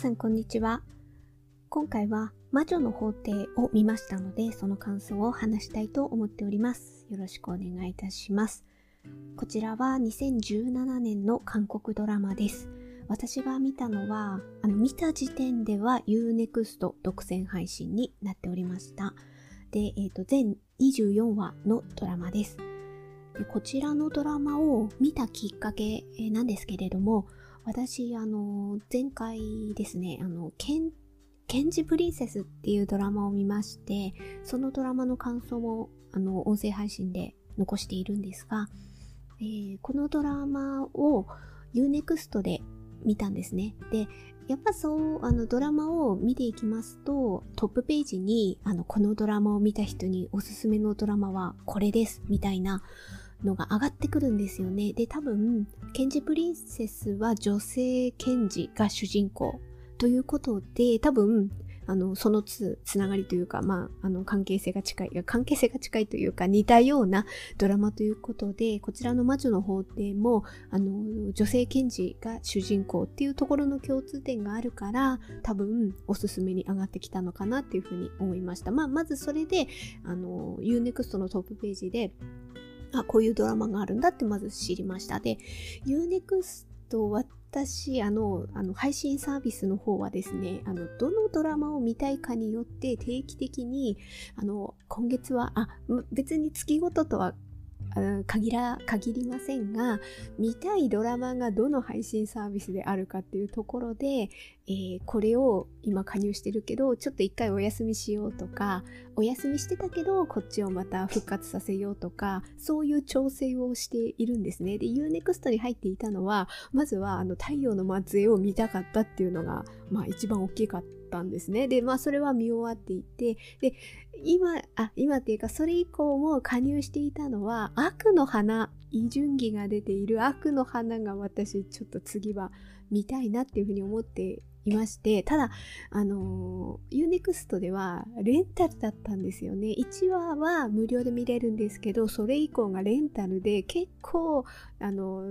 さんこんにちは。今回は魔女の法廷を見ましたので、その感想を話したいと思っております。よろしくお願いいたします。こちらは2017年の韓国ドラマです。私が見たのは、あの見た時点では Unext 独占配信になっておりました。で、えっ、ー、と、全24話のドラマです。でこちらのドラマを見たきっかけなんですけれども、私、あの、前回ですね、あの、ケン、ケンジプリンセスっていうドラマを見まして、そのドラマの感想も、あの、音声配信で残しているんですが、えー、このドラマを Unext で見たんですね。で、やっぱそう、あの、ドラマを見ていきますと、トップページに、あの、このドラマを見た人におすすめのドラマはこれです、みたいな、のが上がってくるんですよね。で、多分、ケンジプリンセスは女性検事が主人公ということで、多分、あの、そのつ、つながりというか、まあ、あの、関係性が近い、いや関係性が近いというか、似たようなドラマということで、こちらの魔女の法廷も、あの、女性検事が主人公っていうところの共通点があるから、多分、おすすめに上がってきたのかなっていうふうに思いました。まあ、まずそれで、あの、Unext のトップページで、あ、こういうドラマがあるんだってまず知りました。で、Unext 私、あの、あの、配信サービスの方はですね、あの、どのドラマを見たいかによって定期的に、あの、今月は、あ、別に月ごととは限ら、限りませんが、見たいドラマがどの配信サービスであるかっていうところで、えー、これを今加入してるけど、ちょっと一回お休みしようとか、お休みしてたけど、こっちをまた復活させようとか、そういう調整をしているんですね。で、Unext に入っていたのは、まずはあの太陽の末裔を見たかったっていうのが、まあ一番大きかった。ったんですね。で、まあそれは見終わっていて、で、今、あ、今っていうかそれ以降も加入していたのは悪の花、イ・ジュンギが出ている悪の花が私ちょっと次は見たいなっていうふうに思っていまして、ただ、あのー、Unext ではレンタルだったんですよね。1話は無料で見れるんですけど、それ以降がレンタルで結構、あの、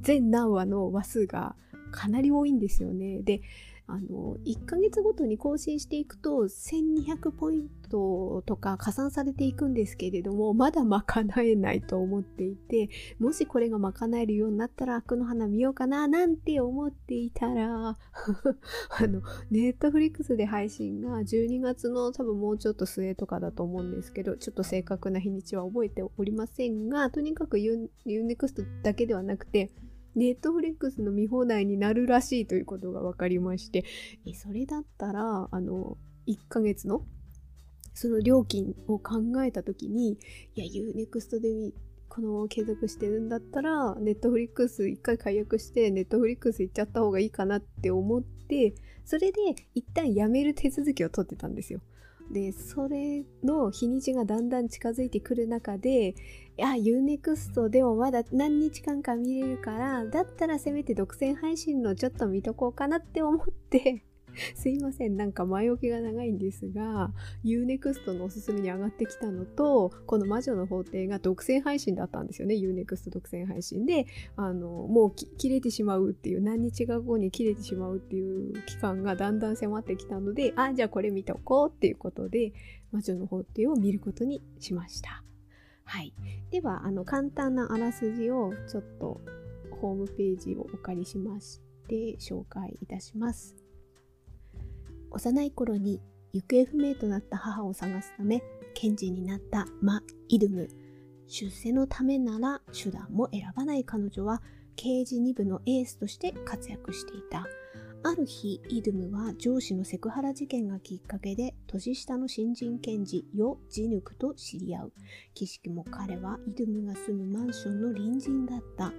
全何話の話数がかなり多いんですよね。で、あの、1ヶ月ごとに更新していくと、1200ポイントとか加算されていくんですけれども、まだ賄えないと思っていて、もしこれが賄えるようになったら、悪の花見ようかな、なんて思っていたら、あの、ネットフリックスで配信が12月の多分もうちょっと末とかだと思うんですけど、ちょっと正確な日にちは覚えておりませんが、とにかく Unext だけではなくて、ネットフリックスの見放題になるらしいということが分かりまして、えそれだったら、あの、1ヶ月のその料金を考えた時に、いや、Unext でこの継続してるんだったら、ネットフリックス一回解約して、ネットフリックス行っちゃった方がいいかなって思って、それで一旦やめる手続きを取ってたんですよ。で、それの日にちがだんだん近づいてくる中で、いや、Unext でもまだ何日間か見れるから、だったらせめて独占配信のちょっと見とこうかなって思って すいません、なんか前置きが長いんですが、Unext のおすすめに上がってきたのと、この魔女の法廷が独占配信だったんですよね、Unext 独占配信で、あの、もう切れてしまうっていう、何日か後に切れてしまうっていう期間がだんだん迫ってきたので、あ、じゃあこれ見とこうっていうことで、魔女の法廷を見ることにしました。はい。では、あの、簡単なあらすじをちょっとホームページをお借りしまして紹介いたします。幼い頃に行方不明となった母を探すため検事になったマ・イドゥム。出世のためなら手段も選ばない彼女は刑事2部のエースとして活躍していた。ある日イドゥムは上司のセクハラ事件がきっかけで年下の新人検事ヨ・ジヌクと知り合う。奇識も彼はイドゥムが住むマンションの隣人だった。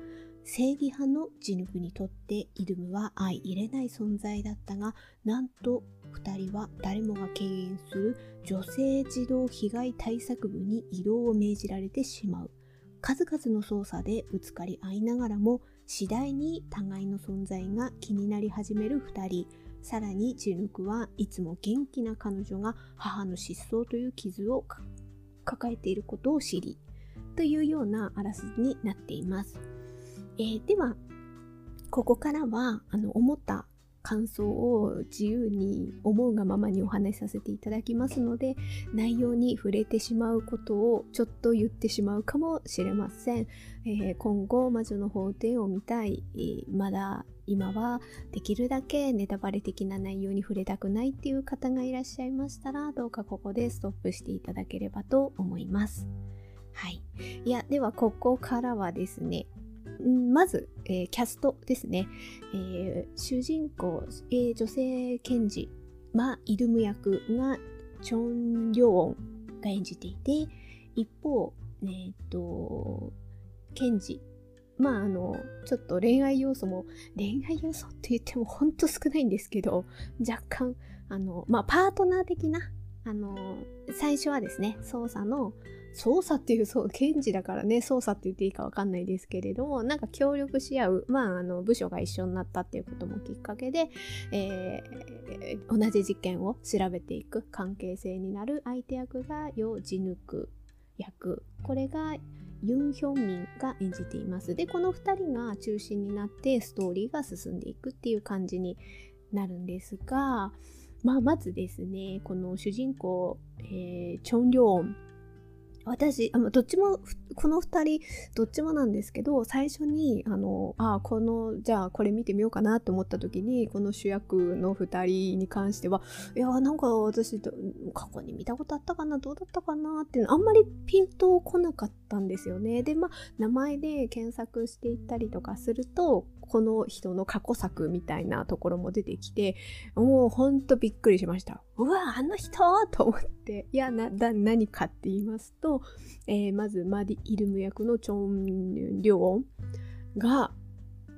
正義派のジヌクにとってイドゥムは相入れない存在だったがなんと2人は誰もが敬遠する女性児童被害対策部に移動を命じられてしまう数々の捜査でぶつかり合いながらも次第に互いの存在が気になり始める2人さらにジヌクはいつも元気な彼女が母の失踪という傷を抱えていることを知りというようなあらすじになっています。えー、では、ここからは、あの、思った感想を自由に思うがままにお話しさせていただきますので内容に触れてしまうことをちょっと言ってしまうかもしれません、えー、今後魔女の法廷を見たい、えー、まだ今はできるだけネタバレ的な内容に触れたくないっていう方がいらっしゃいましたらどうかここでストップしていただければと思います。はい。いや、ではここからはですね、まず、えー、キャストですね。えー、主人公、えー、女性検事、マ・イルム役がチョン・リョウォンが演じていて、一方、えっ、と、検事、まああの、ちょっと恋愛要素も、恋愛要素って言ってもほんと少ないんですけど、若干、あの、まあパートナー的な、あの、最初はですね、捜査の、捜査っていうそう検事だからね捜査って言っていいか分かんないですけれどもなんか協力し合う、まあ、あの部署が一緒になったっていうこともきっかけで、えー、同じ事件を調べていく関係性になる相手役がヨ・ジヌク役。これがユン・ヒョンミンが演じています。でこの2人が中心になってストーリーが進んでいくっていう感じになるんですが、まあ、まずですねこの主人公、えー、チョン・リョン私、あどっちも、この2人、どっちもなんですけど、最初に、あの、あこの、じゃあこれ見てみようかなって思った時に、この主役の2人に関しては、いや、なんか私、過去に見たことあったかな、どうだったかなっていうの、あんまりピンとこなかったんですよね。で、まあ、名前で検索していったりとかすると、この人の過去作みたいなところも出てきて、もうほんとびっくりしました。うわ、あの人と思って、いや、な、だ、何かって言いますと、えー、まずマディ・イルム役のチョン・リョウンが、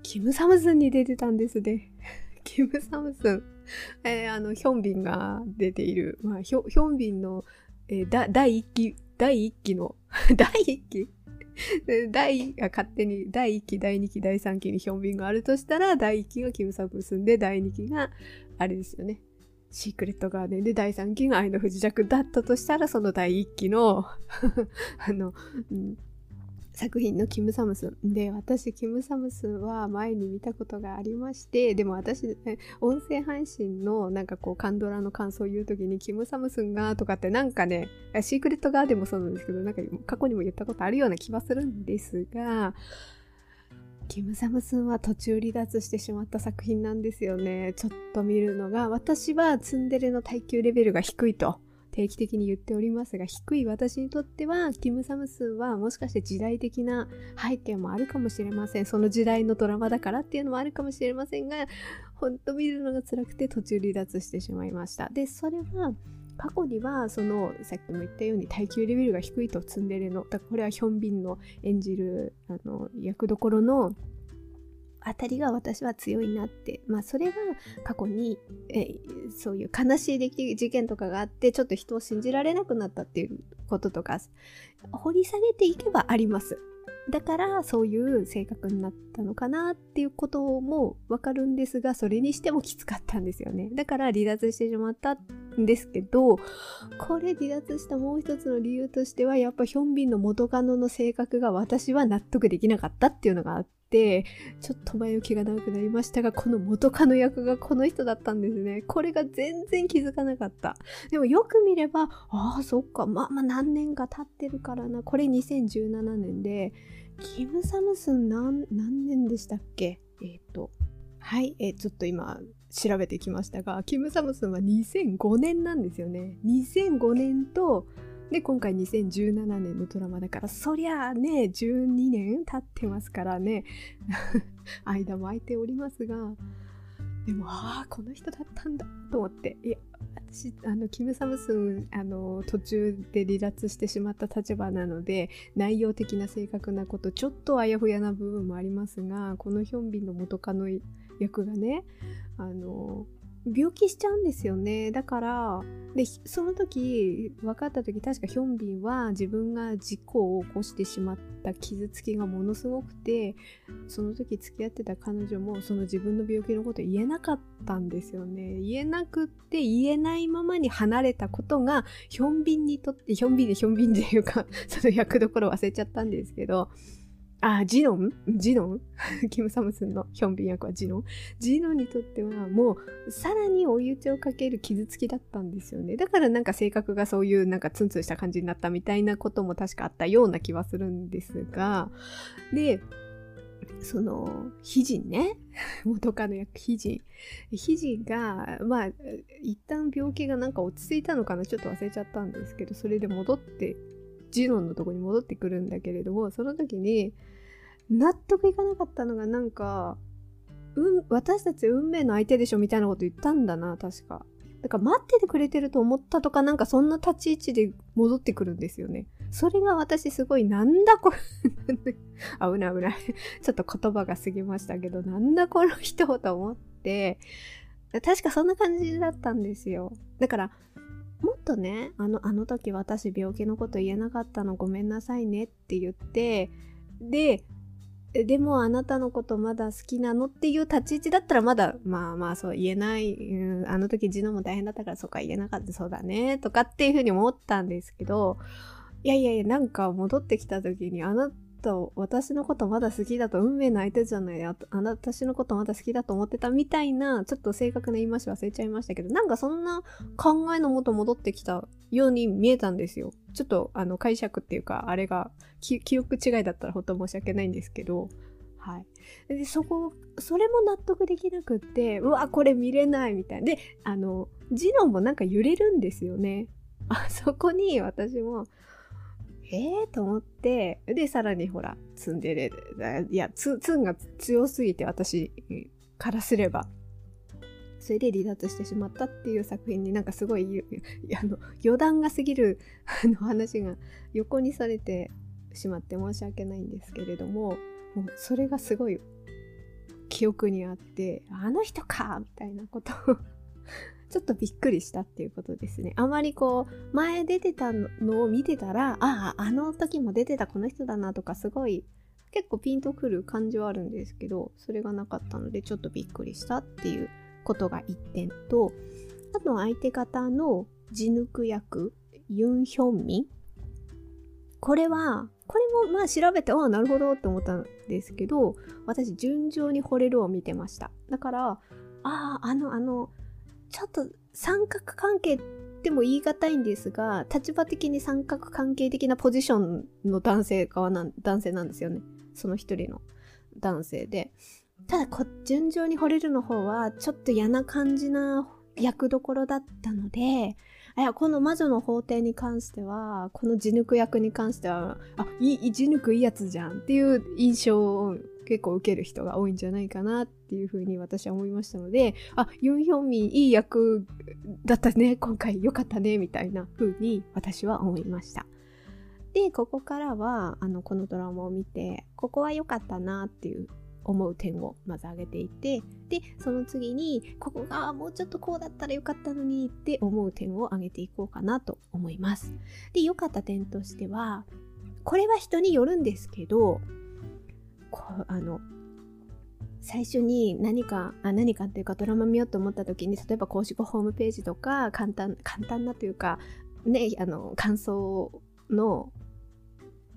キム・サムスンに出てたんですね。キム・サムスン。えー、あの、ヒョンビンが出ている、まあ、ヒョンビンの、えー、第一期、第一期の、第一期 第、勝手に第1期、第2期、第3期にヒョンビンがあるとしたら、第1期がキムサブスンで、第2期が、あれですよね。シークレットガーデンで第3期が愛の不時着だったとしたら、その第1期の あの、うん、作品のキム・サムスン。で、私、キム・サムスンは前に見たことがありまして、でも私、ね音声配信のなんかこう、カンドラの感想を言うときに、キム・サムスンがとかってなんかね、シークレットガーデンもそうなんですけど、なんか過去にも言ったことあるような気はするんですが、キム・サムスンは途中離脱してしまった作品なんですよね。ちょっと見るのが、私はツンデレの耐久レベルが低いと。定期的に言っておりますが低い私にとってはキム・サムスンはもしかして時代的な背景もあるかもしれません。その時代のドラマだからっていうのもあるかもしれませんが本当見るのが辛くて途中離脱してしまいました。でそれは過去にはそのさっきも言ったように耐久レベルが低いとツンデレのだこれはヒョンビンの演じるあの役どころのあたりが私は強いなって。まあそれが過去に、えそういう悲しい出来事件とかがあってちょっと人を信じられなくなったっていうこととか掘り下げていけばあります。だからそういう性格になったのかなっていうこともわかるんですがそれにしてもきつかったんですよねだから離脱してしまったんですけどこれ離脱したもう一つの理由としてはやっぱヒョンビンの元カノの性格が私は納得できなかったっていうのがあって、ちょっと前置きが長くなりましたが、この元カノ役がこの人だったんですね。これが全然気づかなかった。でもよく見れば、ああ、そっか、まあまあ何年か経ってるからな。これ2017年で、キム・サムスン何何年でしたっけ？えっ、ー、と、はい、えー、ちょっと今調べてきましたが、キム・サムスンは2005年なんですよね。2005年とで、今回2017年のドラマだから、そりゃあね、12年経ってますからね、間も空いておりますが、でも、ああ、この人だったんだと思って、いや、私、あの、キム・サムスン、あの、途中で離脱してしまった立場なので、内容的な正確なこと、ちょっとあやふやな部分もありますが、このヒョンビンの元カノ役がね、あの、病気しちゃうんですよね。だからでその時分かった時確かヒョンビンは自分が事故を起こしてしまった傷つきがものすごくてその時付き合ってた彼女もその自分の病気のこと言えなかったんですよね。言えなくって言えないままに離れたことがヒョンビンにとってヒョンビンでヒョンビンっていうか。その役どころ忘れちゃったんですけどあ、ジノン？ジノン？キム・サムスンのヒョンビン役はジノンジノンにとってはもうさらに追い打ちをかける傷つきだったんですよね。だからなんか性格がそういうなんかツンツンした感じになったみたいなことも確かあったような気はするんですが、で、その、ヒジンね。元カノ役ヒジン。ヒジンが、まあ、一旦病気がなんか落ち着いたのかな？ちょっと忘れちゃったんですけど、それで戻ってジノンのとこに戻ってくるんだけれどもその時に納得いかなかったのがなんか、うん、私たち運命の相手でしょみたいなこと言ったんだな確か。だから待っててくれてると思ったとかなんかそんな立ち位置で戻ってくるんですよね。それが私すごいなんだこれ 危ない危ない。ちょっと言葉が過ぎましたけどなんだこの人と思って確かそんな感じだったんですよ。だからもっとねあのあの時私病気のこと言えなかったのごめんなさいねって言ってででもあなたのことまだ好きなのっていう立ち位置だったらまだまあまあそう言えない、うん、あの時ジノも大変だったからそうか言えなかったそうだねとかっていうふうに思ったんですけどいやいやいやなんか戻ってきた時にあなたと私のことまだ好きだと運命の相手じゃない。ああな私のことまだ好きだと思ってたみたいなちょっと正確な言い回し忘れちゃいましたけどなんかそんな考えのもと戻ってきたように見えたんですよ。ちょっとあの解釈っていうかあれが記憶違いだったら本当申し訳ないんですけど。はい。でそこそれも納得できなくってうわこれ見れないみたいであのジノもなんか揺れるんですよね。あそこに私もえーと思って、で、さらにほら、ツンデレ、いや、ツツンが強すぎて私からすれば、それで離脱してしまったっていう作品になんかすごい、あの、余談が過ぎるあの話が横にされてしまって申し訳ないんですけれども、もうそれがすごい記憶にあって、あの人かみたいなことをちょっとびっくりしたっていうことですね。あまりこう、前出てたのを見てたら、ああ、あの時も出てたこの人だなとか、すごい、結構ピンとくる感じはあるんですけど、それがなかったので、ちょっとびっくりしたっていうことが一点と、あと相手方の地抜く役、ユン・ヒョンミン。これは、これもまあ調べて、ああ、なるほどって思ったんですけど、私、順調に惚れるを見てました。だから、ああ、あの、あの、ちょっと三角関係っても言い難いんですが、立場的に三角関係的なポジションの男性側なん、男性なんですよね。その一人の男性で。ただこ、順調に惚れるの方は、ちょっと嫌な感じな役どころだったので、いや、この魔女の法廷に関しては、この地抜く役に関しては、あ、いい、地抜くいいやつじゃんっていう印象を結構受ける人が多いんじゃないかなっていうふうに私は思いましたので、あ、ユンヒョンミンいい役だったね、今回良かったね、みたいな風に私は思いました。で、ここからは、あの、このドラマを見て、ここは良かったなっていう思う点をまず挙げていてでその次にここがもうちょっとこうだったらよかったのにって思う点を挙げていこうかなと思いますで良かった点としてはこれは人によるんですけどこうあの最初に何かあ何かっていうかドラマ見ようと思った時に例えば公式ホームページとか簡単簡単なというかねあの感想の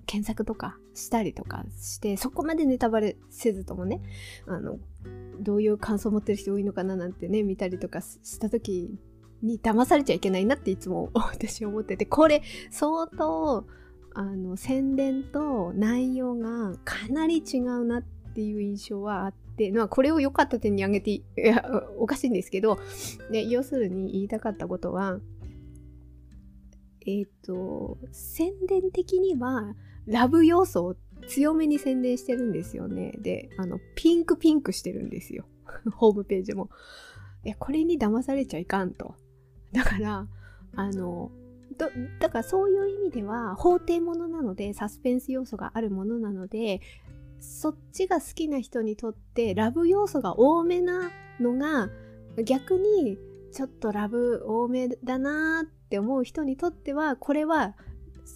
検索とかしたりとかしてそこまでネタバレせずともねあのどういう感想を持ってる人多いのかななんてね見たりとかした時に騙されちゃいけないなっていつも私思っててこれ相当あの宣伝と内容がかなり違うなっていう印象はあって、まあ、これを良かった点に挙げていやおかしいんですけど、ね、要するに言いたかったことはえっ、ー、と宣伝的にはラブ要素を強めに宣伝してるんですよね。で、あの、ピンクピンクしてるんですよ。ホームページも。いや、これに騙されちゃいかんと。だから、あの、どだからそういう意味では法廷ものなのでサスペンス要素があるものなのでそっちが好きな人にとってラブ要素が多めなのが逆にちょっとラブ多めだなって思う人にとってはこれは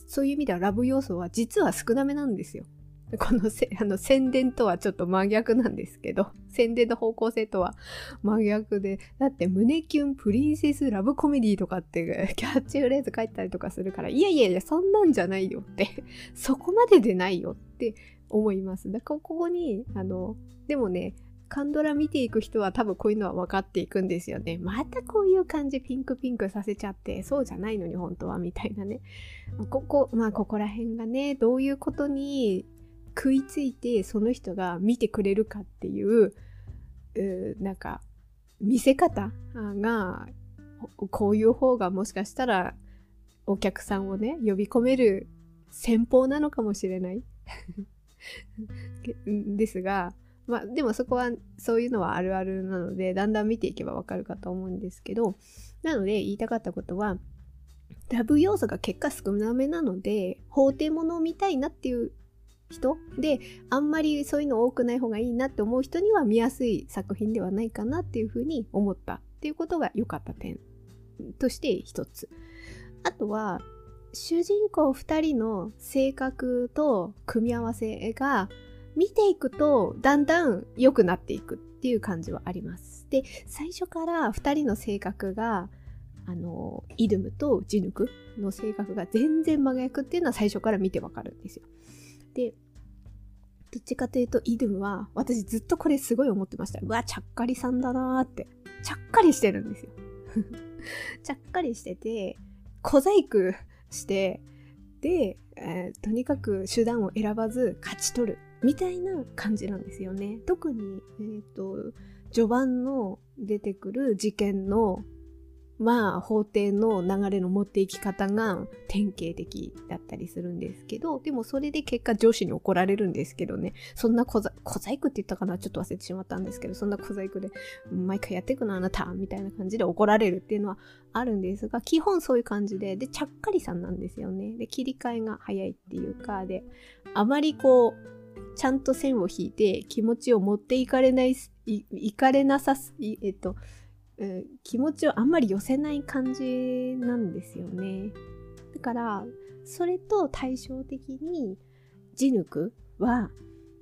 そういう意味ではラブ要素は実は少なめなんですよ。このせあの宣伝とはちょっと真逆なんですけど、宣伝の方向性とは真逆で、だって胸キュンプリンセスラブコメディとかって キャッチフレーズ書いたりとかするから、いやいやいや、そんなんじゃないよって、そこまででないよって思います。だからここに、あの、でもね、カンドラ見ていく人は多分こういうのは分かっていくんですよね。またこういう感じピンクピンクさせちゃってそうじゃないのに本当はみたいなね。ここ、まあここら辺がね、どういうことに食いついてその人が見てくれるかっていう、うなんか見せ方がこういう方がもしかしたらお客さんをね呼び込める戦法なのかもしれない。ですがまあでもそこはそういうのはあるあるなのでだんだん見ていけばわかるかと思うんですけどなので言いたかったことはラブ要素が結果少なめなので法廷ものを見たいなっていう人？であんまりそういうの多くない方がいいなって思う人には見やすい作品ではないかなっていうふうに思ったっていうことが良かった点として一つあとは主人公2人の性格と組み合わせが見ていくとだんだん良くなっていくっていう感じはあります。で、最初から2人の性格があの、イドゥムとジヌクの性格が全然真逆っていうのは最初から見てわかるんですよ。で、どっちかというとイドゥムは私ずっとこれすごい思ってました。うわ、ちゃっかりさんだなーって。ちゃっかりしてるんですよ。ちゃっかりしてて、小細工して、で、えー、とにかく手段を選ばず勝ち取るみたいな感じなんですよね。特に、えーと、序盤の出てくる事件のまあ法廷の流れの持っていき方が典型的だったりするんですけどでもそれで結果上司に怒られるんですけどね。そんな小細工って言ったかな？ちょっと忘れてしまったんですけどそんな小細工で毎回やっていくのあなたみたいな感じで怒られるっていうのはあるんですが基本そういう感じででちゃっかりさんなんですよね。で切り替えが早いっていうかであまりこうちゃんと線を引いて気持ちを持っていかれな、いいかれなさす、えっと、えー、気持ちをあんまり寄せない感じなんですよね。だから、それと対照的に、ジヌクは、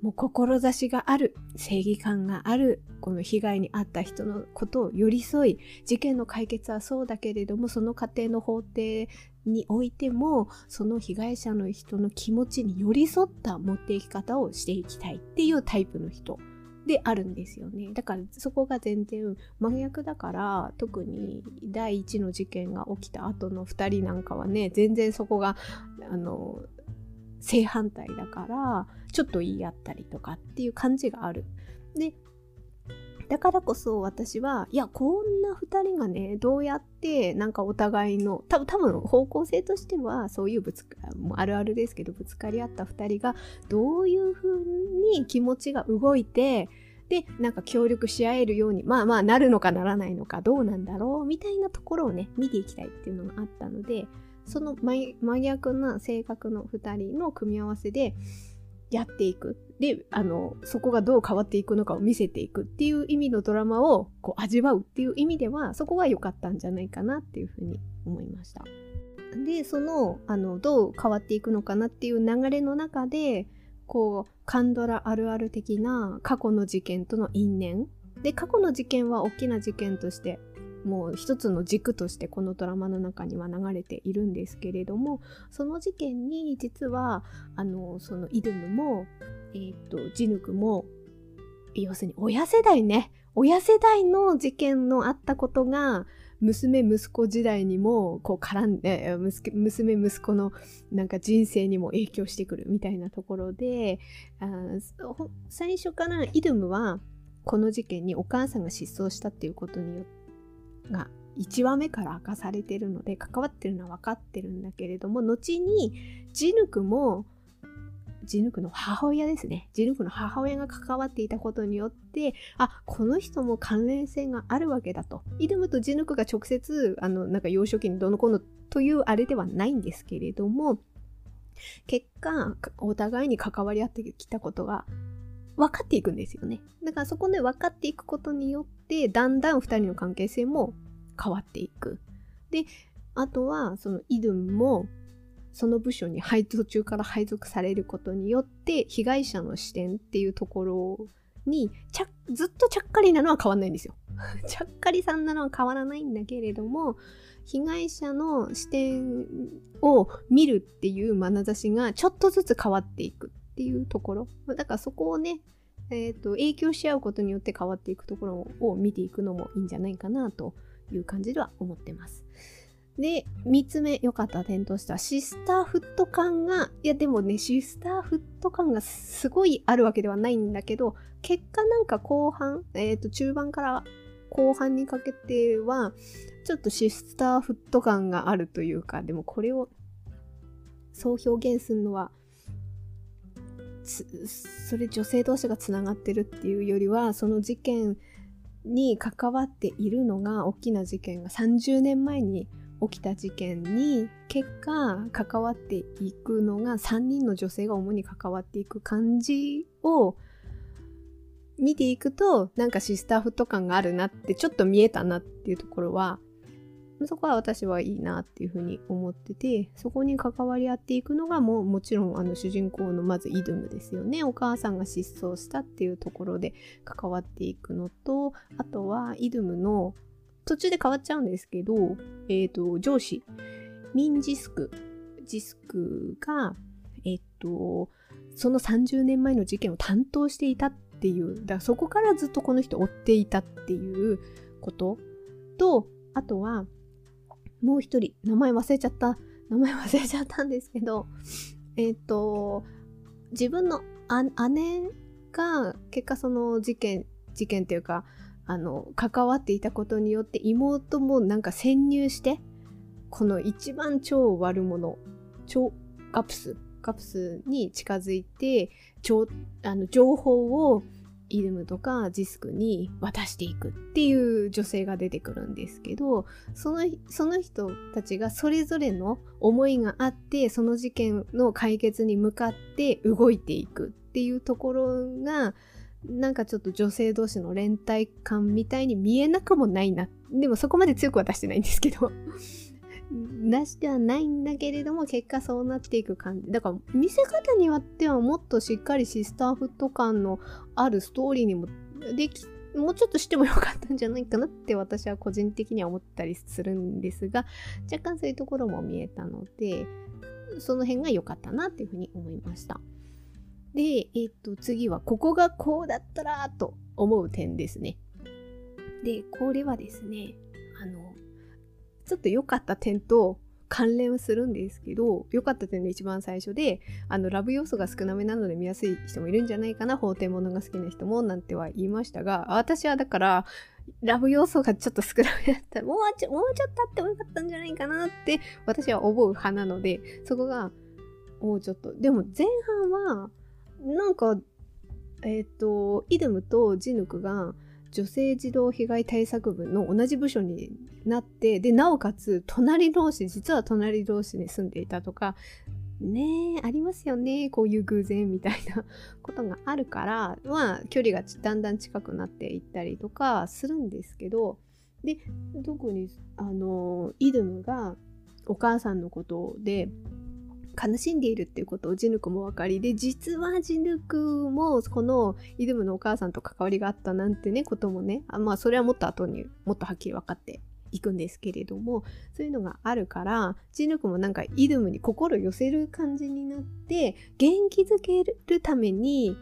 もう志がある、正義感がある、この被害に遭った人のことを寄り添い、事件の解決はそうだけれども、その過程の法廷においてもその被害者の人の気持ちに寄り添った持っていき方をしていきたいっていうタイプの人であるんですよねだからそこが全然真逆だから特に第一の事件が起きた後の2人なんかはね全然そこがあの正反対だからちょっと言い合ったりとかっていう感じがある。でだからこそ私は、いや、こんな2人がね、どうやって、なんかお互いの、多分、多分方向性としては、そういうぶつか、もあるあるですけど、ぶつかり合った2人が、どういう風に気持ちが動いて、で、なんか協力し合えるように、まあまあなるのかならないのか、どうなんだろう、みたいなところをね、見ていきたいっていうのがあったので、その真逆な性格の2人の組み合わせで、やっていく。で、あの、そこがどう変わっていくのかを見せていくっていう意味のドラマをこう味わうっていう意味では、そこは良かったんじゃないかなっていうふうに思いました。で、その、あの、どう変わっていくのかなっていう流れの中で、こう、カンドラあるある的な過去の事件との因縁。で、過去の事件は大きな事件としてもう一つの軸としてこのドラマの中には流れているんですけれどもその事件に実はあのそのイルムも、えーと、ジヌクも要するに親世代ね。親世代の事件のあったことが娘息子時代にもこう絡んで娘息子のなんか人生にも影響してくるみたいなところであ最初からイルムはこの事件にお母さんが失踪したっていうことによが1話目から明かされてるので関わってるのは分かってるんだけれども後にジヌクもジヌクの母親ですねジヌクの母親が関わっていたことによってあこの人も関連性があるわけだとイルムとジヌクが直接あのなんか幼少期にどの子のというあれではないんですけれども結果お互いに関わり合ってきたことが分かっていくんですよね。だからそこで分かっていくことによって、だんだん2人の関係性も変わっていく。で、あとは、そのイドゥンも、その部署に配途中から配属されることによって、被害者の視点っていうところに、ちゃずっとちゃっかりなのは変わんないんですよ。ちゃっかりさんなのは変わらないんだけれども、被害者の視点を見るっていう眼差しがちょっとずつ変わっていくっていうところ。だからそこをね、えっ、ー、と、影響し合うことによって変わっていくところを見ていくのもいいんじゃないかなという感じでは思ってます。で、3つ目良かった点としては、シスターフット感が、いやでもね、シスターフット感がすごいあるわけではないんだけど、結果なんか後半、えっ、ー、と、中盤から後半にかけては、ちょっとシスターフット感があるというか、でもこれを、そう表現するのは、それ女性同士がつながってるっていうよりは、その事件に関わっているのが、大きな事件が30年前に起きた事件に結果関わっていくのが3人の女性が主に関わっていく感じを見ていくとなんかシスターフット感があるなってちょっと見えたなっていうところはそこは私はいいなっていうふうに思っててそこに関わり合っていくのがもうもちろんあの主人公のまずイドムですよね。お母さんが失踪したっていうところで関わっていくのとあとはイドムの途中で変わっちゃうんですけど、えっ、ー、と、上司、ミンジスク、ジスクが、えっ、ー、と、その30年前の事件を担当していたっていう、だからそこからずっとこの人追っていたっていうこと。と、あとは、もう一人、名前忘れちゃった、名前忘れちゃったんですけど、えっ、ー、と、自分の姉が結果その事件、事件っていうか、あの関わっていたことによって妹もなんか潜入してこの一番超悪者超ガプスガプスに近づいて超あの情報をイルムとかジスクに渡していくっていう女性が出てくるんですけどそのその人たちがそれぞれの思いがあってその事件の解決に向かって動いていくっていうところがなんかちょっと女性同士の連帯感みたいに見えなくもないな。でもそこまで強くは出してないんですけど 出してはないんだけれども、結果そうなっていく感じ。だから、見せ方によってはもっとしっかりシスターフット感のあるストーリーにもでき、もうちょっとしてもよかったんじゃないかなって私は個人的には思ったりするんですが、若干そういうところも見えたので、その辺が良かったなっていうふうに思いました。で、えっ、と、次は、ここがこうだったらと思う点ですね。で、これはですね、あの、ちょっと良かった点と関連するんですけど、良かった点の一番最初で、あの、ラブ要素が少なめなので見やすい人もいるんじゃないかな、法廷物が好きな人も、なんては言いましたが、私はだから、ラブ要素がちょっと少なめだったら、もうちょもうちょっとあってもよかったんじゃないかなって、私は思う派なので、そこが、もうちょっと。でも前半は、なんか、えっ、ー、と、イドムとジヌクが女性児童被害対策部の同じ部署になって、で、なおかつ、隣同士、実は隣同士に住んでいたとか、ねありますよね。こういう偶然みたいなことがあるから、まあ、距離がだんだん近くなっていったりとかするんですけど、で、特に、あの、イドムがお母さんのことで、悲しんでいるっていうことをジヌクも分かりで実はジヌクもこのイドムのお母さんと関わりがあったなんてねこともねあまあそれはもっと後にもっとはっきり分かっていくんですけれどもそういうのがあるからジヌクもなんかイドムに心寄せる感じになって元気づけるために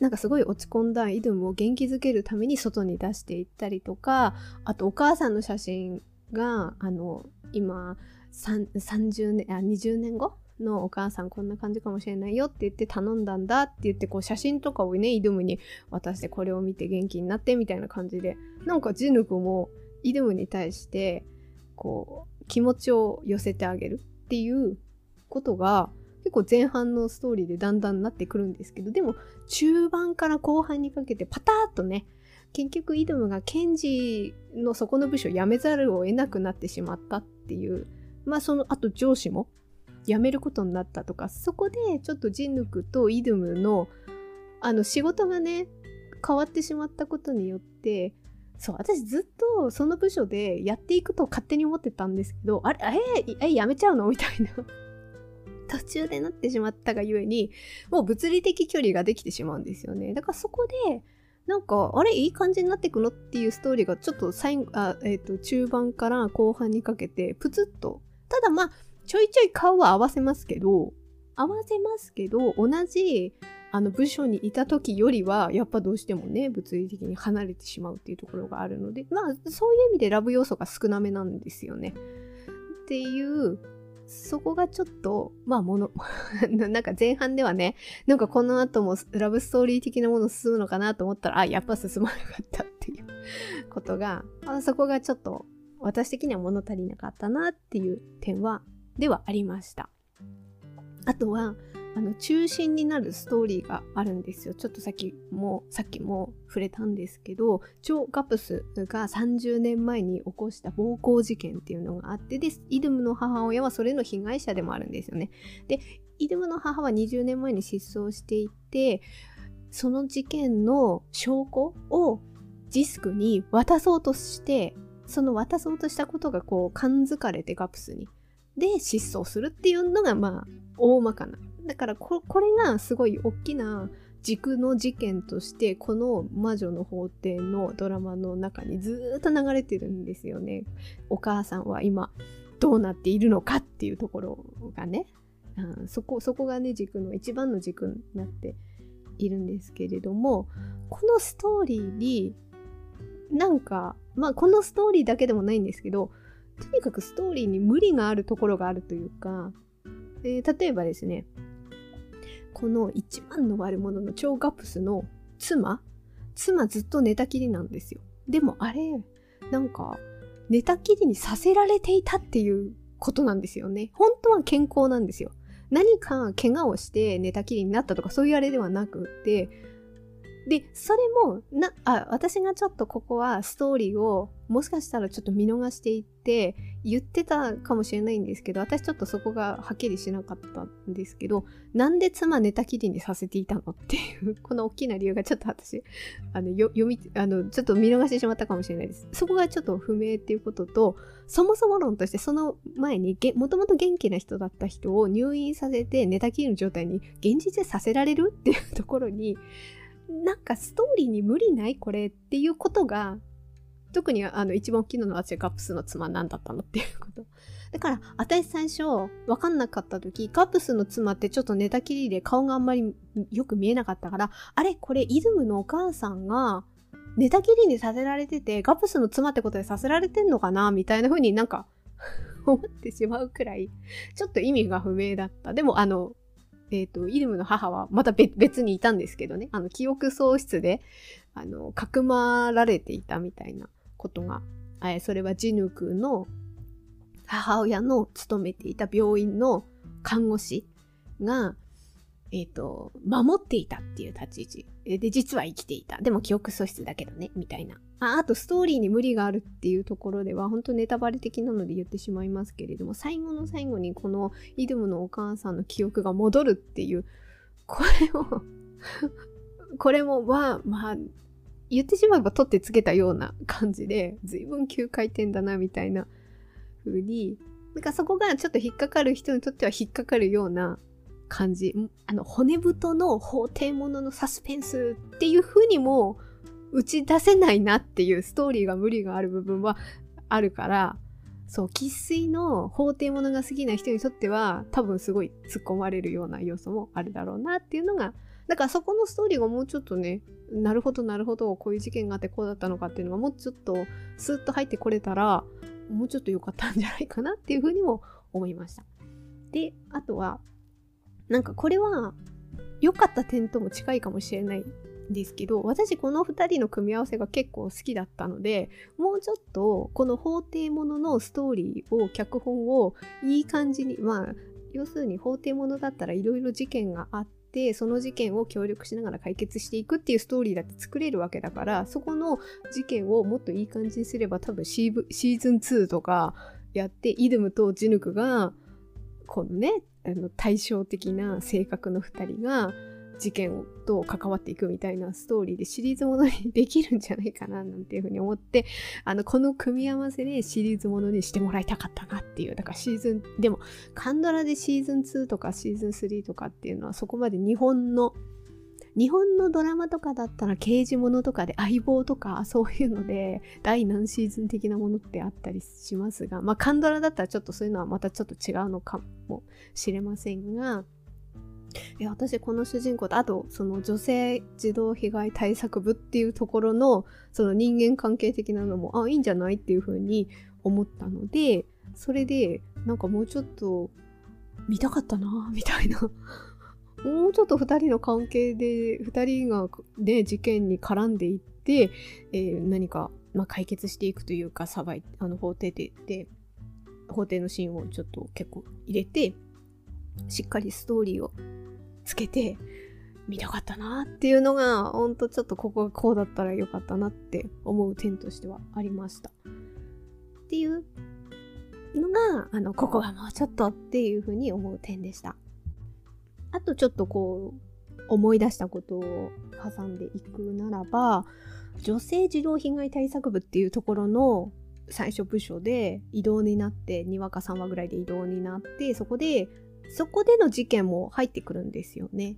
なんかすごい落ち込んだイドムを元気づけるために外に出していったりとかあとお母さんの写真があの今30年あ20年後のお母さんこんな感じかもしれないよって言って頼んだんだって言ってこう写真とかをねイドムに渡してこれを見て元気になってみたいな感じで。なんかジヌクもイドムに対してこう気持ちを寄せてあげるっていうことが結構前半のストーリーでだんだんなってくるんですけどでも中盤から後半にかけてパタッとね結局イドムがケンジのそこの部署を辞めざるを得なくなってしまったっていうまあそのあと上司も辞めることになったとかそこでちょっとジンヌクとイドゥムのあの仕事がね変わってしまったことによってそう私ずっとその部署でやっていくと勝手に思ってたんですけどあれえー、えやめちゃうの？みたいな。途中でなってしまったがゆえにもう物理的距離ができてしまうんですよね。だからそこでなんかあれいい感じになってくの？っていうストーリーがちょっと最あ、えーと中盤から後半にかけてプツッと。ただまあちょいちょい顔は合わせますけど、合わせますけど、同じ、あの部署にいた時よりはやっぱどうしてもね物理的に離れてしまうっていうところがあるのでまあそういう意味でラブ要素が少なめなんですよね。っていうそこがちょっと、まあもの、なんか前半ではね、なんかこの後もラブストーリー的なもの進むのかなと思ったら、あ、やっぱ進まなかったっていうことが、あそこがちょっと私的には物足りなかったなっていう点は、ではありました。あとは、あの中心になるストーリーがあるんですよ。ちょっとさっきも、さっきも触れたんですけど、チョ・ガプスが30年前に起こした暴行事件っていうのがあって、で、イドムの母親はそれの被害者でもあるんですよね。で、イドムの母は20年前に失踪していて、その事件の証拠をジスクに渡そうとして、その渡そうとしたことがこう感づかれてガプスに。で失踪するっていうのがまあ大まかなだからこれがすごい大きな軸の事件としてこの「魔女の法廷」のドラマの中にずっと流れてるんですよね。お母さんは今どうなっているのかっていうところがね、うん、そこそこがね軸の一番の軸になっているんですけれどもこのストーリーになんかまあこのストーリーだけでもないんですけどとにかくストーリーに無理があるところがあるというか、えー、例えばですねこの一番の悪者の超ガプスの妻妻ずっと寝たきりなんですよ。でもあれ、なんか、寝たきりにさせられていたっていうことなんですよね。本当は健康なんですよ。何か怪我をして寝たきりになったとかそういうあれではなくって、で、それも、な、あ、私がちょっとここはストーリーをもしかしたらちょっと見逃していって言ってたかもしれないんですけど、私ちょっとそこがはっきりしなかったんですけど、なんで妻寝たきりにさせていたのっていう、この大きな理由がちょっと私、あの、読み、あの、ちょっと見逃してしまったかもしれないです。そこがちょっと不明っていうことと、そもそも論としてその前に、もともと元気な人だった人を入院させて寝たきりの状態に現実でさせられるっていうところに、なんかストーリーに無理ないこれっていうことが特にあの一番大きいのは私ガプスの妻なんだったのっていうこと。だから私最初分かんなかった時ガプスの妻ってちょっと寝たきりで顔があんまりよく見えなかったからあれこれイズムのお母さんが寝たきりにさせられててガプスの妻ってことでさせられてんのかなみたいな風になんか思ってしまうくらいちょっと意味が不明だった。でもあのえっ、ー、と、イルムの母はまた別にいたんですけどね、あの、記憶喪失で、あの、かくまられていたみたいなことが、え、それはジヌクの母親の勤めていた病院の看護師が、えっ、ー、と、守っていたっていう立ち位置。で、実は生きていた。でも記憶喪失だけどね、みたいな。ああと、ストーリーに無理があるっていうところでは、本当ネタバレ的なので言ってしまいますけれども、最後の最後にこのイドムのお母さんの記憶が戻るっていう、これを これも、まあ、まあ、言ってしまえば取ってつけたような感じで、随分急回転だな、みたいな風に、なんかそこがちょっと引っかかる人にとっては引っかかるような感じ。あの、骨太の法廷もののサスペンスっていう風にも打ち出せないなっていうストーリーが無理がある部分はあるから、そう、生粋の法廷ものが好きな人にとっては多分すごい突っ込まれるような要素もあるだろうなっていうのが、だからそこのストーリーがもうちょっとね、なるほどなるほど、こういう事件があってこうだったのかっていうのがもうちょっとスーッと入ってこれたら、もうちょっと良かったんじゃないかなっていうふうにも思いました。で、あとは、なんかこれは良かった点とも近いかもしれないですけど私この2人の組み合わせが結構好きだったのでもうちょっとこの法廷もののストーリーを脚本をいい感じにまあ要するに法廷ものだったらいろいろ事件があってその事件を協力しながら解決していくっていうストーリーだって作れるわけだからそこの事件をもっといい感じにすれば多分シーズン2とかやってイドムとジヌクがこのねあの対照的な性格の2人が事件と関わっていくみたいなストーリーでシリーズものにできるんじゃないかななんていうふうに思ってあのこの組み合わせでシリーズものにしてもらいたかったなっていうだからシーズンでもカンドラでシーズン2とかシーズン3とかっていうのはそこまで日本の日本のドラマとかだったら刑事物とかで相棒とかそういうので第何シーズン的なものってあったりしますがまあカンドラだったらちょっとそういうのはまたちょっと違うのかもしれませんがいや私この主人公とあとその女性児童被害対策部っていうところのその人間関係的なのもあいいんじゃないっていうふうに思ったのでそれでなんかもうちょっと見たかったなみたいな。もうちょっと2人の関係で2人がね事件に絡んでいって、えー、何か、まあ、解決していくというか裁いあの法廷でで法廷のシーンをちょっと結構入れてしっかりストーリーをつけて見たかったなっていうのがほんとちょっとここがこうだったらよかったなって思う点としてはありました。っていうのがあのここがもうちょっとっていうふうに思う点でした。あとちょっとこう思い出したことを挟んでいくならば女性児童被害対策部っていうところの最初部署で異動になって2話か3話ぐらいで異動になってそこでそこでの事件も入ってくるんですよね。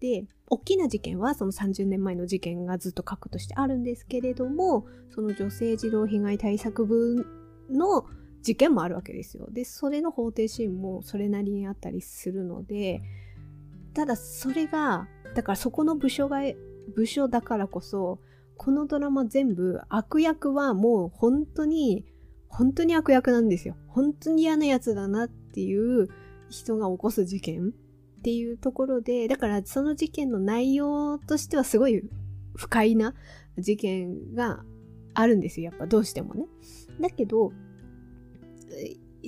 で、大きな事件はその30年前の事件がずっと核としてあるんですけれども、その女性児童被害対策部の事件もあるわけですよ。で、それの法廷シーンもそれなりにあったりするので、ただそれが、だからそこの部署が、部署だからこそ、このドラマ全部悪役はもう本当に、本当に悪役なんですよ。本当に嫌なやつだなっていう人が起こす事件っていうところで、だからその事件の内容としてはすごい不快な事件があるんですよ。やっぱどうしてもね。だけど、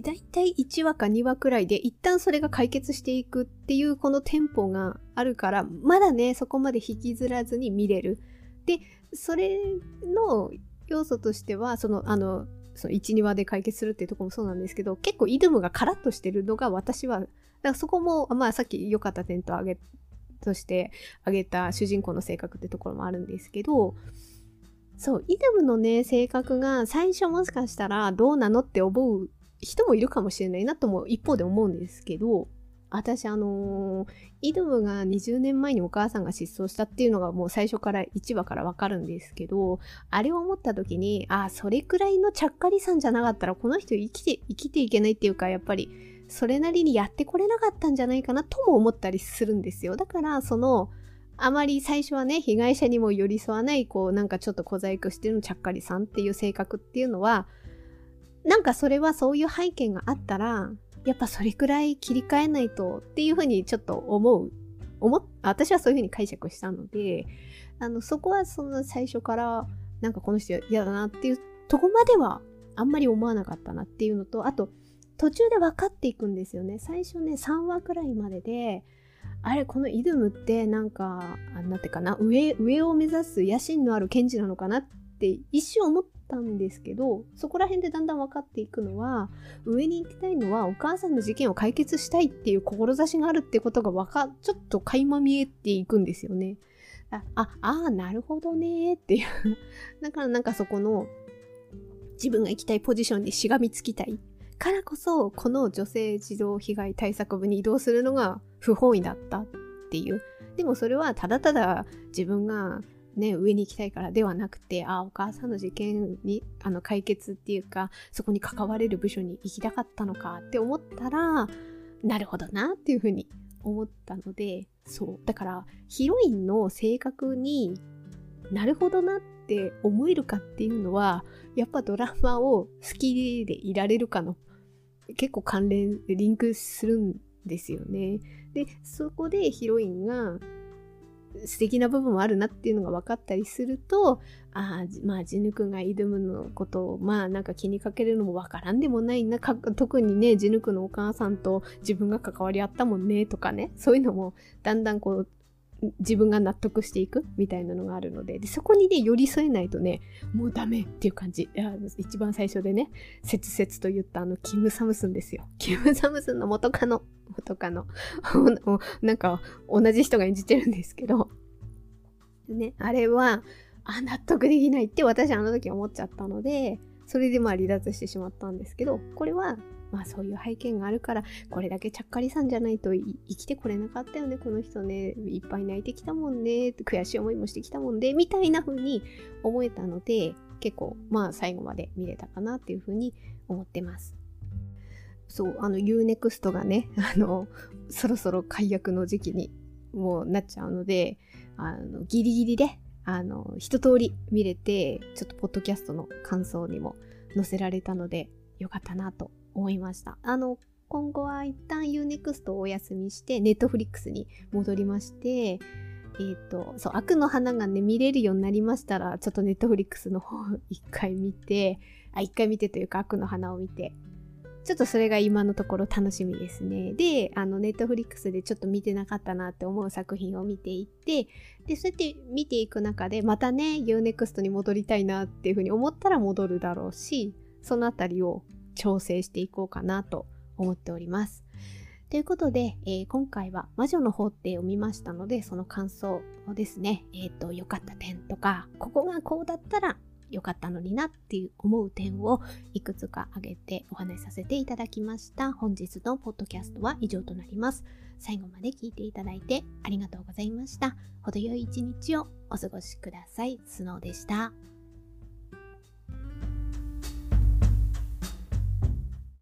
だいたい1話か2話くらいで一旦それが解決していくっていうこのテンポがあるから、まだね、そこまで引きずらずに見れる。で、それの要素としては、その、あの、その1、2話で解決するっていうとこもそうなんですけど、結構イドムがカラッとしてるのが私は、だからそこも、まあさっき良かった点と挙げ、として挙げた主人公の性格ってところもあるんですけど、そう、イドムのね、性格が最初もしかしたらどうなのって思う人もいるかもしれないなとも一方で思うんですけど、私あのー、イドムが20年前にお母さんが失踪したっていうのがもう最初から1話からわかるんですけど、あれを思った時に、あ、それくらいのちゃっかりさんじゃなかったらこの人生きて、生きていけないっていうか、やっぱりそれなりにやってこれなかったんじゃないかなとも思ったりするんですよ。だからその、あまり最初はね、被害者にも寄り添わない、こう、なんかちょっと小細工してるのちゃっかりさんっていう性格っていうのは、なんかそれはそういう背景があったら、やっぱそれくらい切り替えないとっていうふうにちょっと思う。思私はそういうふうに解釈したので、あの、そこはその最初から、なんかこの人嫌だなっていうとこまではあんまり思わなかったなっていうのと、あと、途中で分かっていくんですよね。最初ね、3話くらいまでで、あれ、このイドゥムってなんか、なんていうかな、上、上を目指す野心のある検事なのかなって一瞬思ったんですけどそこら辺でだんだん分かっていくのは上に行きたいのはお母さんの事件を解決したいっていう志があるってことがわかちょっと垣間見えていくんですよね。あ、ああ、なるほどねっていう だからなんかそこの自分が行きたいポジションにしがみつきたいからこそこの女性児童被害対策部に移動するのが不本意だったっていう。でもそれはただただ自分がね、上に行きたいからではなくて、あ、お母さんの事件に、あの、解決っていうか、そこに関われる部署に行きたかったのかって思ったら、なるほどなっていうふうに思ったので、そう。だから、ヒロインの性格になるほどなって思えるかっていうのは、やっぱドラマを好きでいられるかの、結構関連、リンクするんですよね。で、そこでヒロインが素敵な部分もあるなっていうのが分かったりするとああまあジヌ君が挑むのことをまあなんか気にかけるのも分からんでもないな。特にねジヌ君のお母さんと自分が関わり合ったもんねとかね。そういうのもだんだんこう自分が納得していくみたいなのがあるので。でそこにね寄り添えないとねもうダメっていう感じ。一番最初でね切々と言ったあのキム・サムスンですよ。キム・サムスンの元カノ。元カノ。なんか同じ人が演じてるんですけど。ねあれはあ納得できないって私あの時思っちゃったのでそれでまあ離脱してしまったんですけどこれはまあそういう背景があるから、これだけちゃっかりさんじゃないと生きてこれなかったよね、この人ね、いっぱい泣いてきたもんね、悔しい思いもしてきたもんで、みたいな風に思えたので、結構まあ最後まで見れたかなっていう風に思ってます。そう、あの UNEXT がね、あの、そろそろ解約の時期にもうなっちゃうので、あの、ギリギリで、あの、一通り見れて、ちょっとポッドキャストの感想にも載せられたので、よかったなと思いました。あの、今後は一旦 UNEXT をお休みして、Netflix に戻りまして、えっ、ー、と、そう、悪の花がね、見れるようになりましたら、ちょっと Netflix の方 一回見て、あ、一回見てというか悪の花を見て、ちょっとそれが今のところ楽しみですね。で、あの、ネットフリックスでちょっと見てなかったなって思う作品を見ていって、で、そうやって見ていく中で、またね、UNEXT に戻りたいなっていうふうに思ったら戻るだろうし、そのあたりを調整していこうかなと思っております。ということで、えー、今回は魔女の法廷を見ましたので、その感想をですね、えっ、ー、と、良かった点とか、ここがこうだったら良かったのになっていう思う点をいくつか挙げてお話しさせていただきました。本日のポッドキャストは以上となります。最後まで聞いていただいてありがとうございました。程よい一日をお過ごしください。スノーでした。